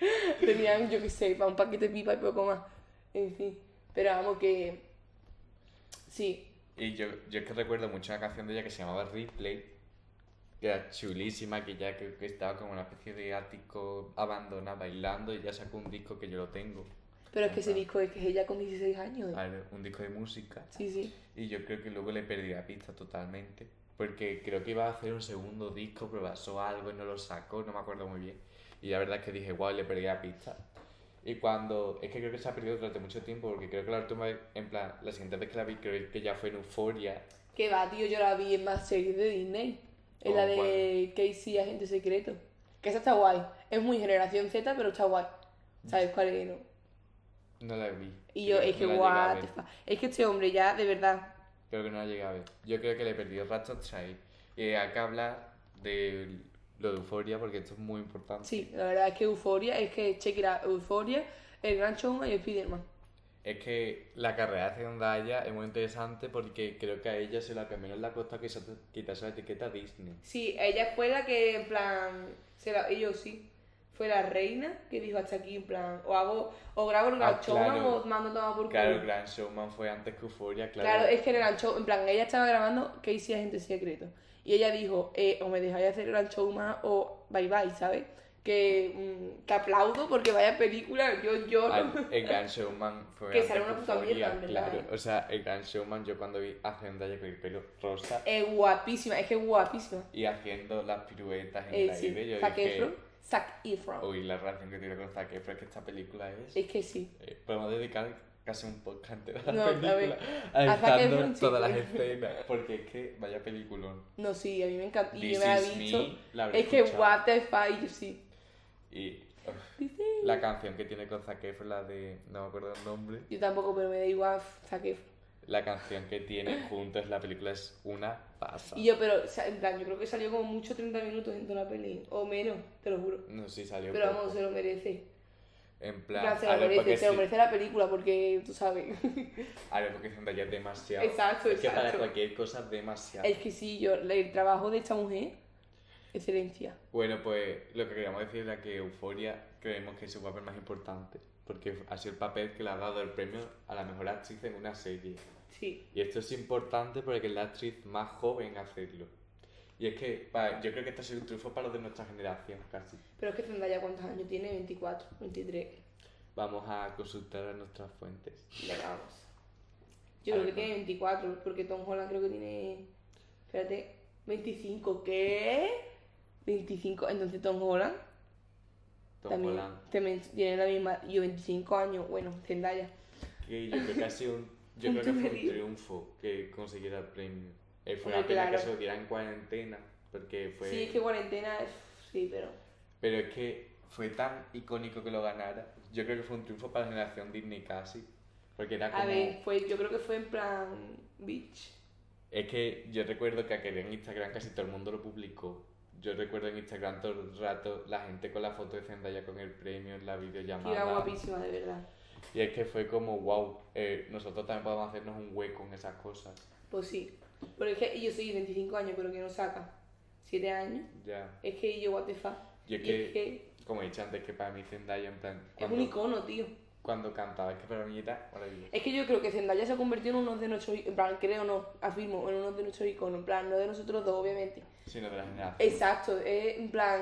tenían, yo qué sé, para un paquete de pipa y poco más. En fin. Pero vamos que. Sí. Y yo, yo es que recuerdo mucho una canción de ella que se llamaba Replay, que era chulísima, que ya que estaba como una especie de ático abandonado bailando y ya sacó un disco que yo lo tengo. Pero es que ese disco es que es ella con 16 años. Ver, un disco de música. Sí, sí. Y yo creo que luego le perdí la pista totalmente. Porque creo que iba a hacer un segundo disco, pero pasó algo y no lo sacó, no me acuerdo muy bien. Y la verdad es que dije, wow, le perdí la pista. Y cuando. Es que creo que se ha perdido durante mucho tiempo, porque creo que la última vez, en plan, la siguiente vez que la vi, creo que ya fue en Euphoria. Que va, tío, yo la vi en más series de Disney. En Oh, la de Casey, Agente Secreto. Que esa está guay. Es muy generación Z, pero está guay. ¿Sabes cuál es? No? No la vi. Y yo, es que no what the. Es que este hombre ya, de verdad. Creo que no la llegué a ver. Yo creo que le perdí el rastro a ahí. Y hay que hablar de lo de Euphoria, porque esto es muy importante. Sí, la verdad es que Euforia, es que out, Euforia, el Gran Showman y Spiderman. Es que la carrera de Zendaya es muy interesante porque creo que a ella se la cambió en la costa que quitarse la etiqueta Disney. Sí, ella fue la que, en plan, se la, ellos sí, fue la reina que dijo hasta aquí, en plan, o hago, o grabo el Gran Ah, Showman claro. o mando todo por culo. Claro, el Grand Showman fue antes que Euphoria, claro. Claro, es que en el Gran Show, en plan, ella estaba grabando Casey Agente Secreto. Y ella dijo, eh, o me dejáis hacer el Gran Showman o bye bye, ¿sabes? Que, mm, que aplaudo porque vaya película, yo lloro. Al- el Grand Showman fue Que sale una puta mierda, claro. ¿eh? O sea, el Grand Showman yo cuando vi a Zendaya con el pelo rosa Es guapísima, es que es guapísima. y haciendo las piruetas en Eh, el sí, aire, yo dije... Efron. Zac Efron. Uy, la relación que tiene con Zac Efron, es que esta película es... Es que sí. Eh, podemos dedicar casi un podcast entero No, la a película, ver, analizando Efron, sí. todas las escenas, porque es que vaya peliculón. No, sí, a mí me encanta. Y yo me la he visto. Es que what the fuck, yo sí. Y uf, la canción que tiene con Zac Efron, la de, no me acuerdo el nombre, Yo tampoco, pero me da igual, saqué. la canción que tiene juntos la película es una pasada. Y yo, pero, o sea, en plan, yo creo que salió como mucho 30 minutos en toda la peli. O menos, te lo juro. No si salió Pero poco. vamos, se lo merece. En En plan, se lo merece, se lo sí. merece la película porque tú sabes. A ver, porque Zendaya es demasiado. Exacto, Es que para exacto. cualquier cosa es demasiado. es que sí, yo, el trabajo de esta mujer, excelencia. Bueno, pues lo que queríamos decir era que Euforia creemos que es su papel más importante. Porque ha sido el papel que le ha dado el premio a la mejor actriz en una serie. Sí. Y esto es importante porque es la actriz más joven hacerlo. Y es que yo creo que esto ha sido un triunfo para los de nuestra generación, casi. Pero es que Zendaya, ¿cuántos años tiene? 24, 23. Vamos a consultar a nuestras fuentes. Le vamos. Yo A creo ver, que tiene 24, porque Tom Holland creo que tiene. Espérate, 25. ¿Qué? 25. Entonces Tom Holland Tom también Holland. también tiene la misma. Yo 25 años, bueno, Zendaya. Que yo creo que ha sido un, yo creo que fue un triunfo que consiguiera el premio. Eh, fue una pena que se lo diera en cuarentena. Porque fue. Sí, es que cuarentena es. Sí, pero. Pero es que fue tan icónico que lo ganara. Yo creo que fue un triunfo para la generación Disney casi. Porque era como. A ver, fue, yo creo que fue en plan. Beach. Es que yo recuerdo que aquel en Instagram casi todo el mundo lo publicó. Yo recuerdo en Instagram todo el rato la gente con la foto de Zendaya con el premio en la videollamada. era guapísima, de verdad. Y es que fue como, wow, eh, nosotros también podemos hacernos un hueco en esas cosas. Pues sí. Pero es que yo soy 25 años, pero que no saca. 7 años. Ya. Es que yo, what the fuck. Y es Y que, es que como he dicho antes, que para mí Zendaya, en plan, es un cuando, icono, tío. cuando cantaba, es que para mí era maravilloso. Es que yo creo que Zendaya se ha convertido en uno de nuestros, en plan, creo no, afirmo, en uno de nuestros iconos, en plan, no de nosotros dos, obviamente. Sino de la generación. Exacto, es en plan,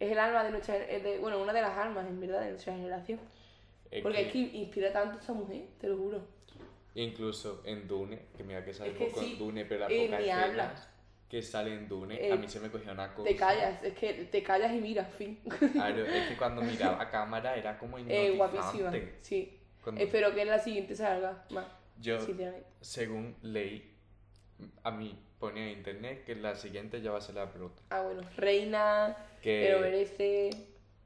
es el alma de nuestra, es de- bueno, una de las almas, en verdad, de nuestra generación. Es Porque que es que inspira tanto a esa mujer, te lo juro. Incluso en Dune, que mira que sale Es que poco sí, en Dune, pero las eh, pocas escenas que sale en Dune, Eh, a mí se me cogió una cosa. Te callas, es que te callas y miras, fin. Claro, es que cuando miraba a cámara era como Eh, hipnotizante. guapísima, sí. Cuando- Espero que en la siguiente salga más, yo, según leí, a mí ponía en internet que la siguiente ya va a ser la prota. Ah, bueno, reina, Que lo merece.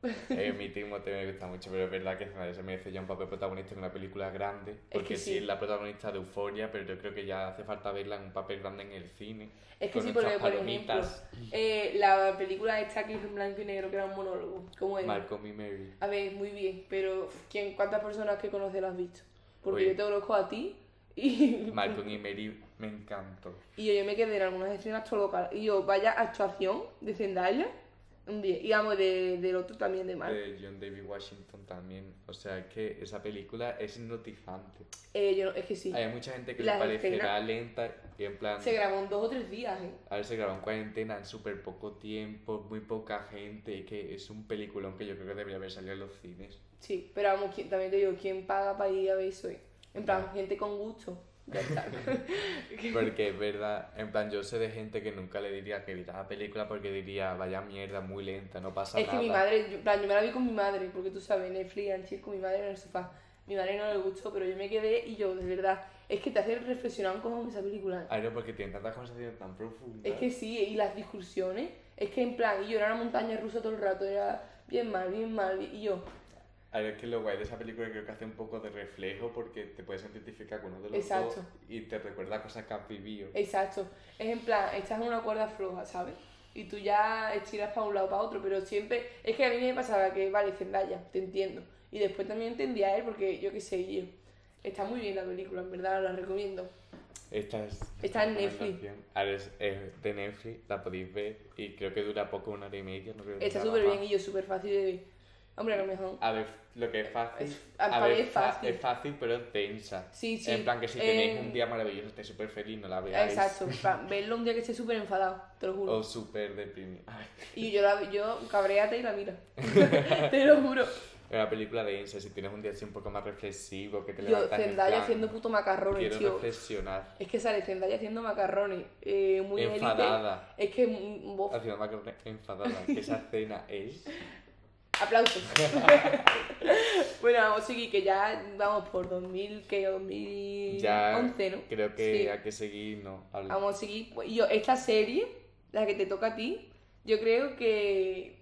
eh, mi Timo te me gusta mucho, pero es verdad que se merece ya un papel protagonista en una película grande. Porque que sí. sí. es la protagonista de Euforia, pero yo creo que ya hace falta verla en un papel grande en el cine. Es que con sí, porque, por ejemplo, eh, la película esta que es en blanco y negro, que era un monólogo, ¿cómo era? Malcolm y Mary. A ver, muy bien, pero ¿quién, ¿cuántas personas que conoces lo has visto? Porque Oye. yo te conozco a ti y, Malcolm y Mary me encantó. y yo, yo me quedé en algunas escenas todo local. Y yo, vaya actuación de Zendaya, un 10. Y vamos, de, del otro también de Mark. De John David Washington también. O sea, es que esa película es hipnotizante. Eh, yo no- es que sí. Hay mucha gente que Las le parecerá lenta y en plan... Se grabó en dos o tres días, ¿eh? A ver, se grabó en cuarentena en súper poco tiempo, muy poca gente, y que es un peliculón que yo creo que debería haber salido en los cines. Sí, pero vamos, ¿quién- también te digo, ¿quién paga para ir a ver eso? eh? En plan, gente con gusto. Porque es verdad, en plan, yo sé de gente que nunca le diría que viera la película porque diría, vaya mierda, muy lenta, no pasa Es que nada. mi madre, yo, en plan, yo me la vi con mi madre, porque tú sabes, Netflix and chill con mi madre en el sofá. Mi madre no le gustó, pero yo me quedé y yo, de verdad, es que te hace reflexionar un cojón esa película. Ay, no, porque tienen tantas conversaciones tan profundas. Es que sí, y las discusiones, es que en plan, y yo era una montaña rusa todo el rato, era bien mal, bien mal, y yo, Ay, es que lo guay de esa película creo que hace un poco de reflejo porque te puedes identificar con uno de los Exacto. dos y te recuerda cosas que has vivido. exacto, es en plan, estás en una cuerda floja, ¿sabes? Y tú ya estiras para un lado para otro, pero siempre, es que a mí me pasaba que, vale, Zendaya, te entiendo. Y después también entendía a él, porque yo qué sé, yo. Está muy bien la película, en verdad, la recomiendo. Esta es Está en Netflix. Ahora es, es de Netflix, la podéis ver y creo que dura poco, una hora y media. No creo que Está súper bien y yo súper fácil de ver. Hombre, a lo mejor. A ver, lo que es fácil. Es- a- ver, es fácil. Es fácil, pero es densa. Sí, sí. En plan, que si tenéis Eh, un día maravilloso, estáis súper feliz, no la veáis. Exacto, en plan, verlo un día que esté súper enfadado, te lo juro. O súper deprimido. Y yo, la, yo cabréate y la miro. te lo juro. Es una película densa, si tienes un día así un poco más reflexivo, que te Yo, levantas en Zendaya plan, haciendo puto macarrones, Quiero tío. reflexionar. Es que sale Zendaya haciendo macarrones. Eh, muy élite. Enfadada. Es que. mm, bof. Haciendo macarrones enfadada. que esa escena es... Aplausos. Bueno, vamos a seguir, que ya vamos por 2000, que 2011, Ya ¿no? creo que Sí. hay que seguir, no. Vamos a seguir. Yo, esta serie, la que te toca a ti, yo creo que,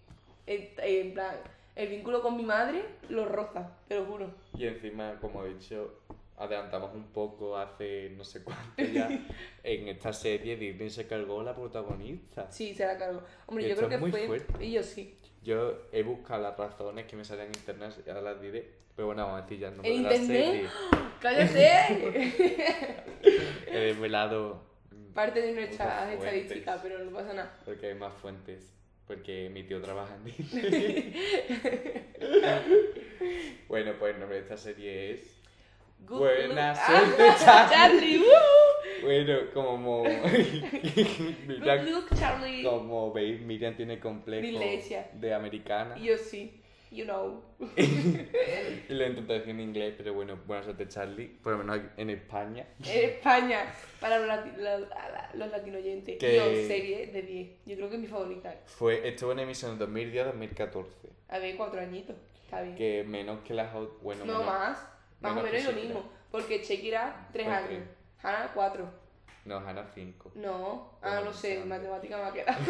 en plan, el vínculo con mi madre lo roza, te lo juro. Y encima, como he dicho, adelantamos un poco hace no sé cuánto ya. en esta serie Disney se cargó la protagonista. Sí, se la cargo. Hombre, Y yo creo es que muy fue. fuerte. Y yo sí. Yo he buscado las razones que me salen en internet y ahora las diré. Pero bueno, vamos a decir ya ¿En de la serie. ¡Cállate! He desvelado. mm, Parte de nuestra muchas fuentes, estadística, pero no pasa nada. Porque hay más fuentes. Porque mi tío trabaja en Disney. bueno, pues el nombre de esta serie es. Good Buena suerte, Ah, Charlie. Charlie. Bueno, como. Look, Charlie. como veis, Miriam tiene complejo de americana. Yo sí. You know. Y lo intenté decir en inglés, pero bueno, buena suerte, Charlie. Por lo menos en España. En España, para los, lati- los, los latinoyentes. Que- Yo, serie de 10. Yo creo que es mi favorita. Fue, estuvo en emisión en 2010-2014. A ver, cuatro añitos. Está bien. Que menos que las. Bueno, no menos- más. Más menos o menos lo mismo. Porque Shakira, tres años. Hannah, cuatro. No, Hannah 5. No. Ah, no sé. Matemática me ha quedado.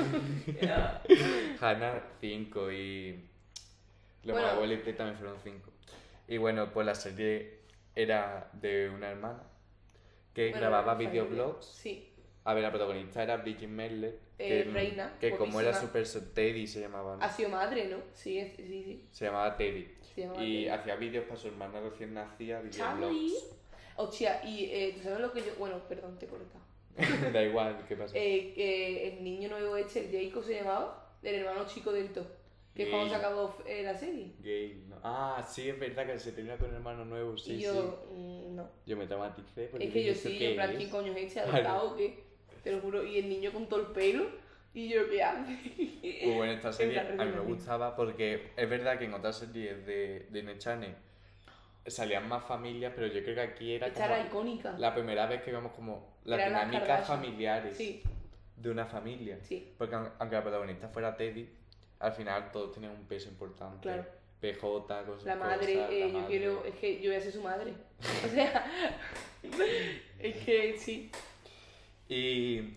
Hannah 5 y. Los Bueno. abuelos y Play también fueron 5. Y bueno, pues la serie era de una hermana que Bueno, grababa videoblogs. Sí. A ver, la protagonista era Vicky Merle. Eh, que, reina, Que como era super Teddy se llamaba. ¿no? Ha sido madre, ¿no? Sí, es- sí, sí. Se llamaba Teddy. Se llama Y Teddy. hacía vídeos para su hermana recién nacida, videoblogs. Hostia, y eh, ¿tú sabes lo que yo...? Bueno, perdón, te he cortado. da igual, ¿qué pasa? Eh, que el niño nuevo este, el Jacob se llamaba, del hermano chico del To. Que es cuando se acabó eh, la serie. Gay, ¿no? Ah, sí, es verdad que se tenía con hermano nuevo, sí, y yo, sí. mm, no. Yo me traumaticé porque Es que yo dije, sí, ¿esto yo en qué plan, es? ¿quién coño es este? ¿Adoptado o qué? Te lo juro. Y el niño con todo el pelo. Y yo, ¿qué hace? Pues bueno, esta serie plan, a mí me gustaba porque es verdad que en otras series de, de Nechane salían más familias, pero yo creo que aquí era Esta como era icónica. la primera vez que vemos como las dinámicas Kardashian. familiares Sí, de una familia. sí, Porque aun- aunque la protagonista fuera Teddy, al final todos tenían un peso importante. Claro. PJ, con sus la madre, cosas, la eh, yo madre. quiero, es que yo voy a ser su madre. O sea, es que sí. Y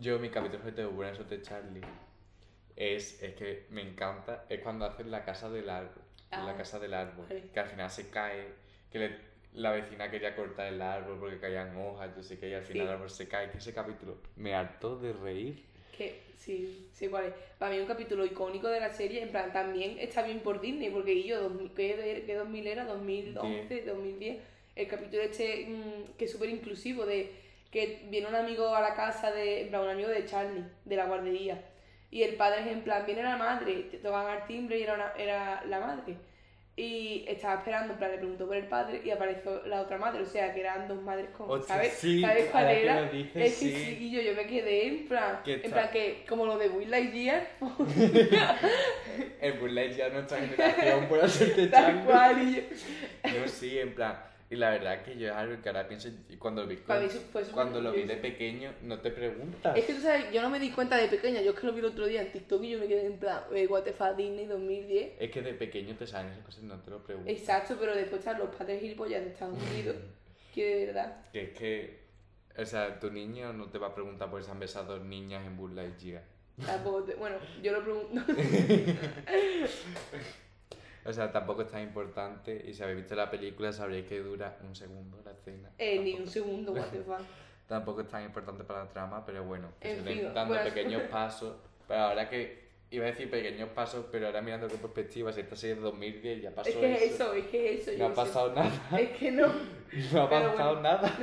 yo, mi capítulo favorito de Buena Suerte Charlie es, es que me encanta, es cuando hacen la casa del árbol. Ah, la casa del árbol. vale. Que al final se cae, que le- la vecina quería cortar el árbol porque caían hojas, yo sé que y al final Sí. el árbol se cae. Que ese capítulo me hartó de reír. Que sí, sí, es. Para mí un capítulo icónico de la serie, en plan, también está bien por Disney, porque yo, 2000 ¿qué, qué 2000 era? 2011, 2010. El capítulo este mm, que es súper inclusivo, de que viene un amigo a la casa de, en plan, un amigo de Charlie, de la guardería. Y el padre es en plan, viene la madre, te tocan al timbre y era, una- era la madre. Y estaba esperando, en plan, le preguntó por el padre y apareció la otra madre, o sea, que eran dos madres con, ¿sabes? sí, ¿Sabes cuál era? dices, Es que sí. sí, y yo, yo me quedé en plan, en plan que, como lo de Will Lightyear, El Burlesque ya nuestra generación puede hacerte tal cual, y yo, Yo sí, en plan. Y la verdad que yo es algo que ahora pienso. y Cuando lo vi, Para mí eso fue súper cuando lo vi de curioso. pequeño, no te preguntas. Es que tú sabes, yo no me di cuenta de pequeña, yo es que lo vi el otro día en TikTok y yo me quedé en plan, eh, what the fuck, Disney 2010. Es que de pequeño te salen esas cosas y no te lo preguntas. Exacto, pero después están los padres gilipollas de Estados Unidos, que de verdad. Que es que. O sea, tu niño no te va a preguntar por si han besado niñas en Buzz Lightyear. Tampoco te- bueno, yo lo pregunto. O sea, tampoco es tan importante. Y si habéis visto la película, sabréis que dura un segundo la escena. Eh, ni un segundo, what the fuck. Tampoco es tan importante para la trama, pero bueno, que En se den fin, dando bueno. pequeños pasos. Pero ahora que iba a decir pequeños pasos, pero ahora mirando con perspectiva, si esta serie es 2010 ya pasó Es que es eso. eso, es que es eso. No ha sé. pasado nada. Es que no. No ha Pero pasado bueno. nada.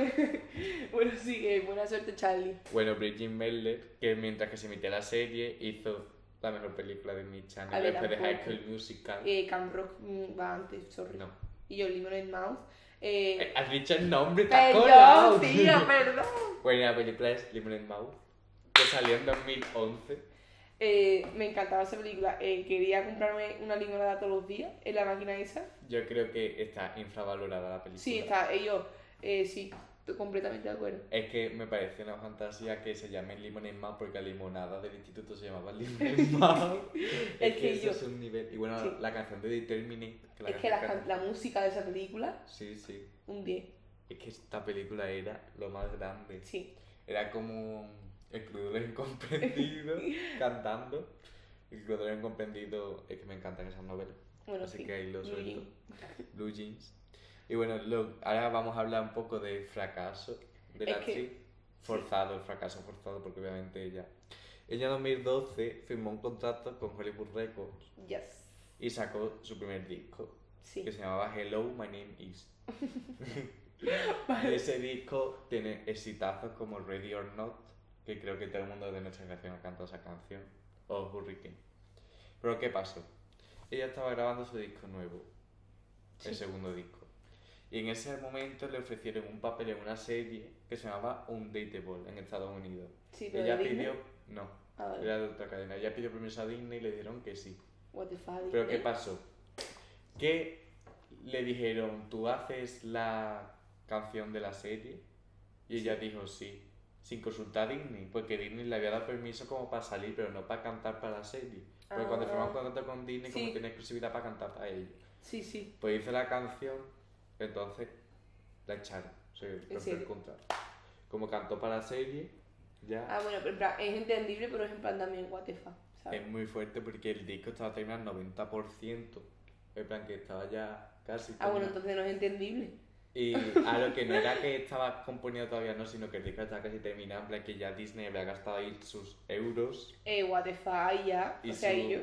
Bueno, sí, buena suerte, Charlie. Bueno, Bridget Mendler, que mientras que se emitía la serie, hizo la mejor película de mi channel A ver, después de High. School Musical. Eh, Camp Rock mm, va antes, sorry. No. Y yo, Lemonade Mouth. Eh, Eh, Has dicho el nombre, perdón, tío, perdón. Bueno, la película es Lemonade Mouth, que salió en 2011. Eh, me encantaba esa película. Eh, quería comprarme una limonada todos los días en la máquina esa. Yo creo que está infravalorada la película. Sí, está, ellos, eh, sí. Estoy completamente de acuerdo. Es que me parece una fantasía que se llame Limón Más porque la limonada del instituto se llamaba Limón Más. es, Es que, eso yo- es un nivel. Y bueno, Sí. la canción de Determinate. Que la es que la, canción can- la música de esa película, Sí, sí. un 10. Es que esta película era lo más grande. Sí. Era como el Club de los Incomprendidos cantando. El Club de los Incomprendidos es que me encantan esas novelas. Bueno, Así sí. que ahí lo Blue suelto. Jean. Blue Jeans. Y bueno, ahora vamos a hablar un poco de fracaso de la Es que- actriz. Forzado, el fracaso forzado, porque obviamente ella. Ella en 2012 firmó un contrato con Hollywood Records Yes. y sacó su primer disco, Sí. que se llamaba Hello, My Name Is. Y ese disco tiene exitazos como Ready or Not, que creo que todo el mundo de nuestra generación ha cantado esa canción, o Hurricane. Pero ¿qué pasó? Ella estaba grabando su disco nuevo, el Sí. segundo disco. Y en ese momento le ofrecieron un papel en una serie que se llamaba Undateable en Estados Unidos. Sí, pero Ella de Disney. pidió, no, Ah, vale. era de otra cadena. Ella pidió permiso a Disney y le dijeron que sí. What the fuck, Pero ¿qué pasó? Que le dijeron, ¿tú haces la canción de la serie? Y ella dijo sí, sin consultar a Disney, porque Disney le había dado permiso como para salir, pero no para cantar para la serie. Porque cuando Ah. firmó un contrato con Disney, como Sí. tiene exclusividad para cantar para ellos. Sí, sí. Pues hizo la canción, entonces la echaron, se rompió el contrato. Como cantó para la serie, ya Ah, bueno, pero es entendible, pero es en plan también fuck, ¿sabes? es muy fuerte porque el disco estaba terminado al 90%, en plan que estaba ya casi Ah, bueno, entonces no es entendible. Y a lo que no era que estaba componiendo todavía, no, sino que el disco estaba casi terminado, en plan que ya Disney había gastado ahí sus euros Eh, what the fuck, ya. Y o sea, su- y yo.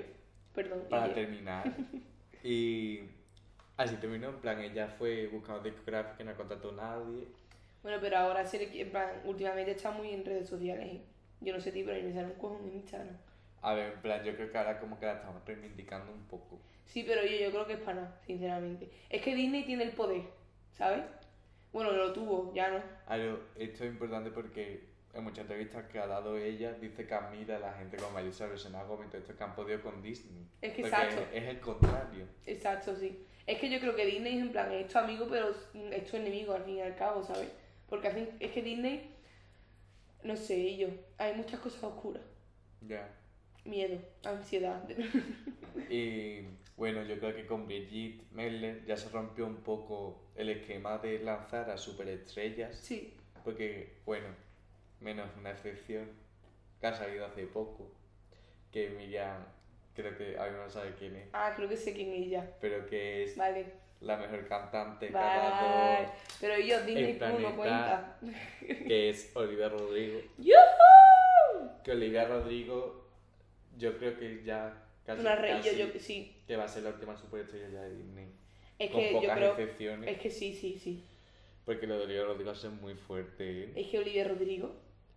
Perdón. y para yo. terminar. Y así terminó, en plan, ella fue buscando discográfica y no contrató a nadie. Bueno, pero ahora le, en plan, últimamente está muy en redes sociales. Yo no sé ti, pero a mí me sale un cojón en Instagram. A ver, en plan, yo creo que ahora como que la estamos reivindicando un poco. Sí, pero yo, yo creo que es para nada, sinceramente. Es que Disney tiene el poder, ¿sabes? Bueno, lo tuvo, ya no. Ahora, esto es importante porque en muchas entrevistas que ha dado ella, dice que admira a la gente como Elizabeth Senna Gómez, todo esto que han podido con Disney. Es que Porque exacto. Es, es el contrario. Exacto, sí. Es que yo creo que Disney es en plan, es tu amigo, pero es tu enemigo al fin y al cabo, ¿sabes? Porque al fin, es que Disney, no sé, yo, hay muchas cosas oscuras. Ya. Miedo, ansiedad. Y bueno, yo creo que con Brigitte Meller ya se rompió un poco el esquema de lanzar a superestrellas, Sí, porque bueno, menos una excepción que ha salido hace poco, que Miriam, creo que alguien no sabe quién es, ah, creo que sé quién es ella. pero que es Vale, la mejor cantante que vale. dado, Pero yo, Disney el Plus no cuenta. que es Olivia Rodrigo. ¡Yujú! Que Olivia Rodrigo, yo creo que ya casi, Una rey, yo, casi yo, sí. que va a ser la última superestrella ya de Disney. Es con que yo pocas creo, excepciones. es que sí, sí, sí. Porque lo de Olivia Rodrigo es muy fuerte. ¿eh? Es que Olivia Rodrigo,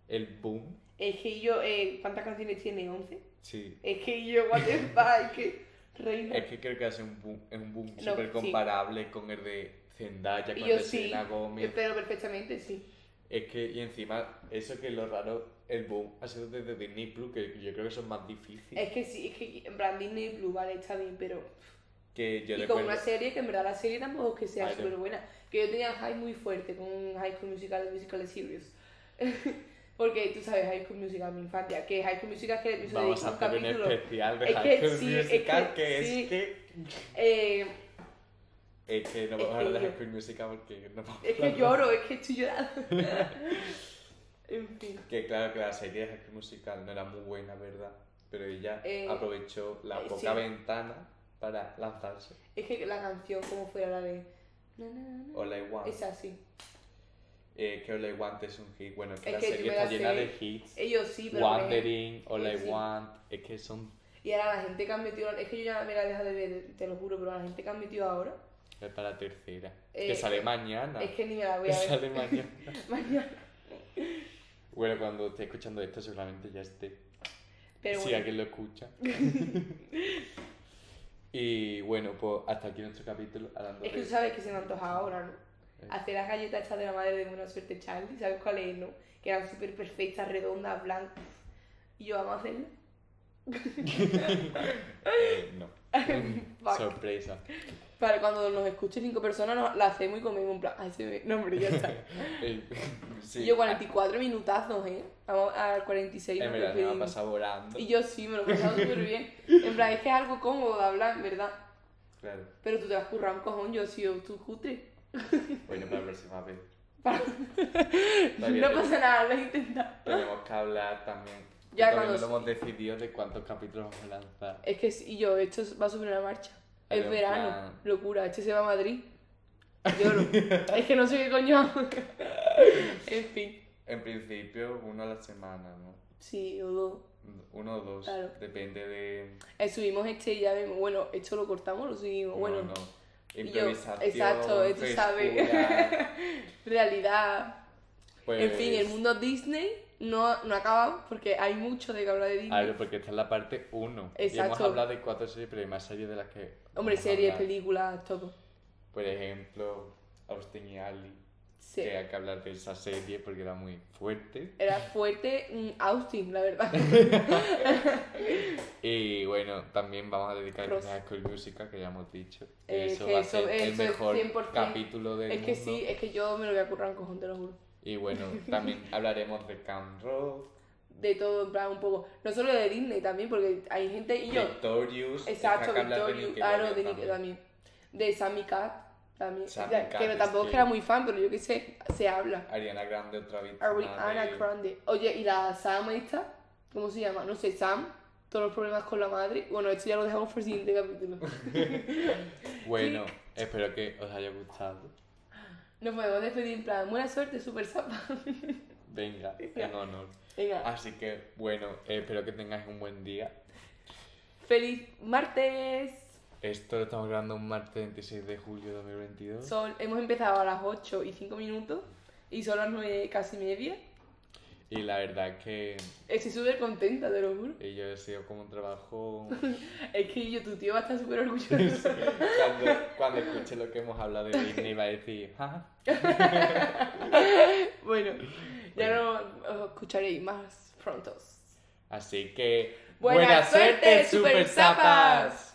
El boom, es que yo, eh, ¿cuántas canciones tiene? ¿11? sí. Es que yo, what the fuck, es que reina. Es que creo que hace un boom, es un boom No, súper sí. comparable con el de Zendaya, con yo el de sí, Selena Gómez. pero perfectamente sí. Es que, y encima, eso que es lo raro, el boom ha sido desde Disney Plus, que yo creo que eso es más difícil. Es que sí, es que en plan Disney Plus, vale, está bien, pero... Que yo y con una serie que en verdad la serie tampoco es que sea súper buena. Que yo tenía hype muy fuerte con High School Musical, Musical Series. Porque tú sabes, High School Musical, mi infancia, que High School Musical es que episodio vamos a hacer un capítulo... especial de Es High que School sí, es Musical, que es que... Eh, Es que no vamos a hablar de High School Musical porque no vamos es que lloro, es que estoy llorando. en fin. Que claro que la serie de High School Musical no era muy buena, ¿verdad? Pero ella Eh, aprovechó la eh, poca sí. ventana para lanzarse. Es que la canción, como fuera la de... na, na, na, na, All I Want. Es así. Eh, que All I Want es un hit. Bueno, que Es la que serie está la llena sé. de hits. Ellos sí, pero... Wandering, All I sí. Want. Es que son. Y ahora la gente que han metido... Es que yo ya me la he dejado de ver, te lo juro, pero la gente que han metido ahora... Es para la tercera. Eh, que sale mañana. Es que ni me la voy a ver. sale mañana. Mañana. bueno, cuando esté escuchando esto, seguramente ya esté. Pero si bueno, alguien lo escucha. y bueno, pues hasta aquí nuestro capítulo. Hablando es que de- tú sabes que se me antoja ahora, ¿no? Hacer las galletas estas de la madre de buena suerte Charlie, ¿sabes cuál es, no? Que eran súper perfectas, redondas, blancas. Y yo, vamos a hacerlas. Eh, no. Sorpresa. Para cuando nos escuche cinco personas, nos, la hacemos y comemos un plan. Ay, se me... No, hombre, ya está. sí. Y yo 44 minutazos, ¿eh? Vamos a 46 En verdad me volando. Y yo sí, me lo he pasado súper bien. En plan, es que es algo cómodo de hablar, en verdad. Claro. Pero tú te vas a currar un cojón, yo sido tu cutre. Bueno, para la próxima vez. Para- Todavía No pasa nada, lo he intentado. Tenemos que hablar también. Ya Todavía cuando no lo hemos decidido de cuántos capítulos vamos a lanzar. Es que sí, yo, esto va sobre una marcha. Es Pero verano, plan- locura. Este se va a Madrid. Lloro. es que no sé qué coño hago. en fin, En principio, uno a la semana, ¿no? sí, o dos. Uno o dos. Claro. Depende de. Eh, subimos este y ya vemos. Bueno, esto lo cortamos, lo subimos. Bueno, no, no. Yo, Improvisación. exacto, tú sabes. frescura, realidad. pues, En fin, el mundo Disney no, no ha acabado porque hay mucho de que hablar de Disney. Claro, porque esta es la parte 1. Y hemos hablado de cuatro series, pero hay más series de las que. Hombre, series, películas, todo. Por ejemplo, Austin y Ali. Sí. Que hay que hablar de esa serie porque era muy fuerte. Era fuerte Austin, la verdad. Y bueno, también vamos a dedicar Ross. a School Musical, que ya hemos dicho. Eh, eso va a eso- ser el eso es mejor 100%. capítulo del es que mundo. sí, es que yo me lo voy a currar un cojón, te lo juro. Y bueno, también hablaremos de Camp Rock, De todo, en plan, un poco. No solo de Disney también, porque hay gente y yo. Victorious. Exacto, Victorious. Claro, de también. Nickelodeon también. De Sammy Cat también. O sea, que no, tampoco es que- que era muy fan, pero yo qué sé, se habla. Ariana Grande otra vez. Ariana Grande. Oye, ¿y la Sam esta? ¿Cómo se llama? No sé, Sam. Todos los problemas con la madre. Bueno, esto ya lo dejamos por el siguiente capítulo. Bueno, espero que os haya gustado. Nos podemos despedir en plan, buena suerte, super zapa. Venga, en honor. Venga, Así que, bueno, eh, espero que tengáis un buen día. feliz martes. Esto lo estamos grabando un martes 26 de julio de 2022. Son, hemos empezado a las 8 y 5 minutos y son las 9 casi media. Y la verdad es que Estoy súper contenta, te lo juro. yo he sido como un trabajo... Es que yo, tu tío va a estar súper orgulloso. cuando, cuando escuche lo que hemos hablado de Disney va a decir, "Ja, bueno, ya no os escucharéis más prontos. Así que... Buena suerte, super zapas.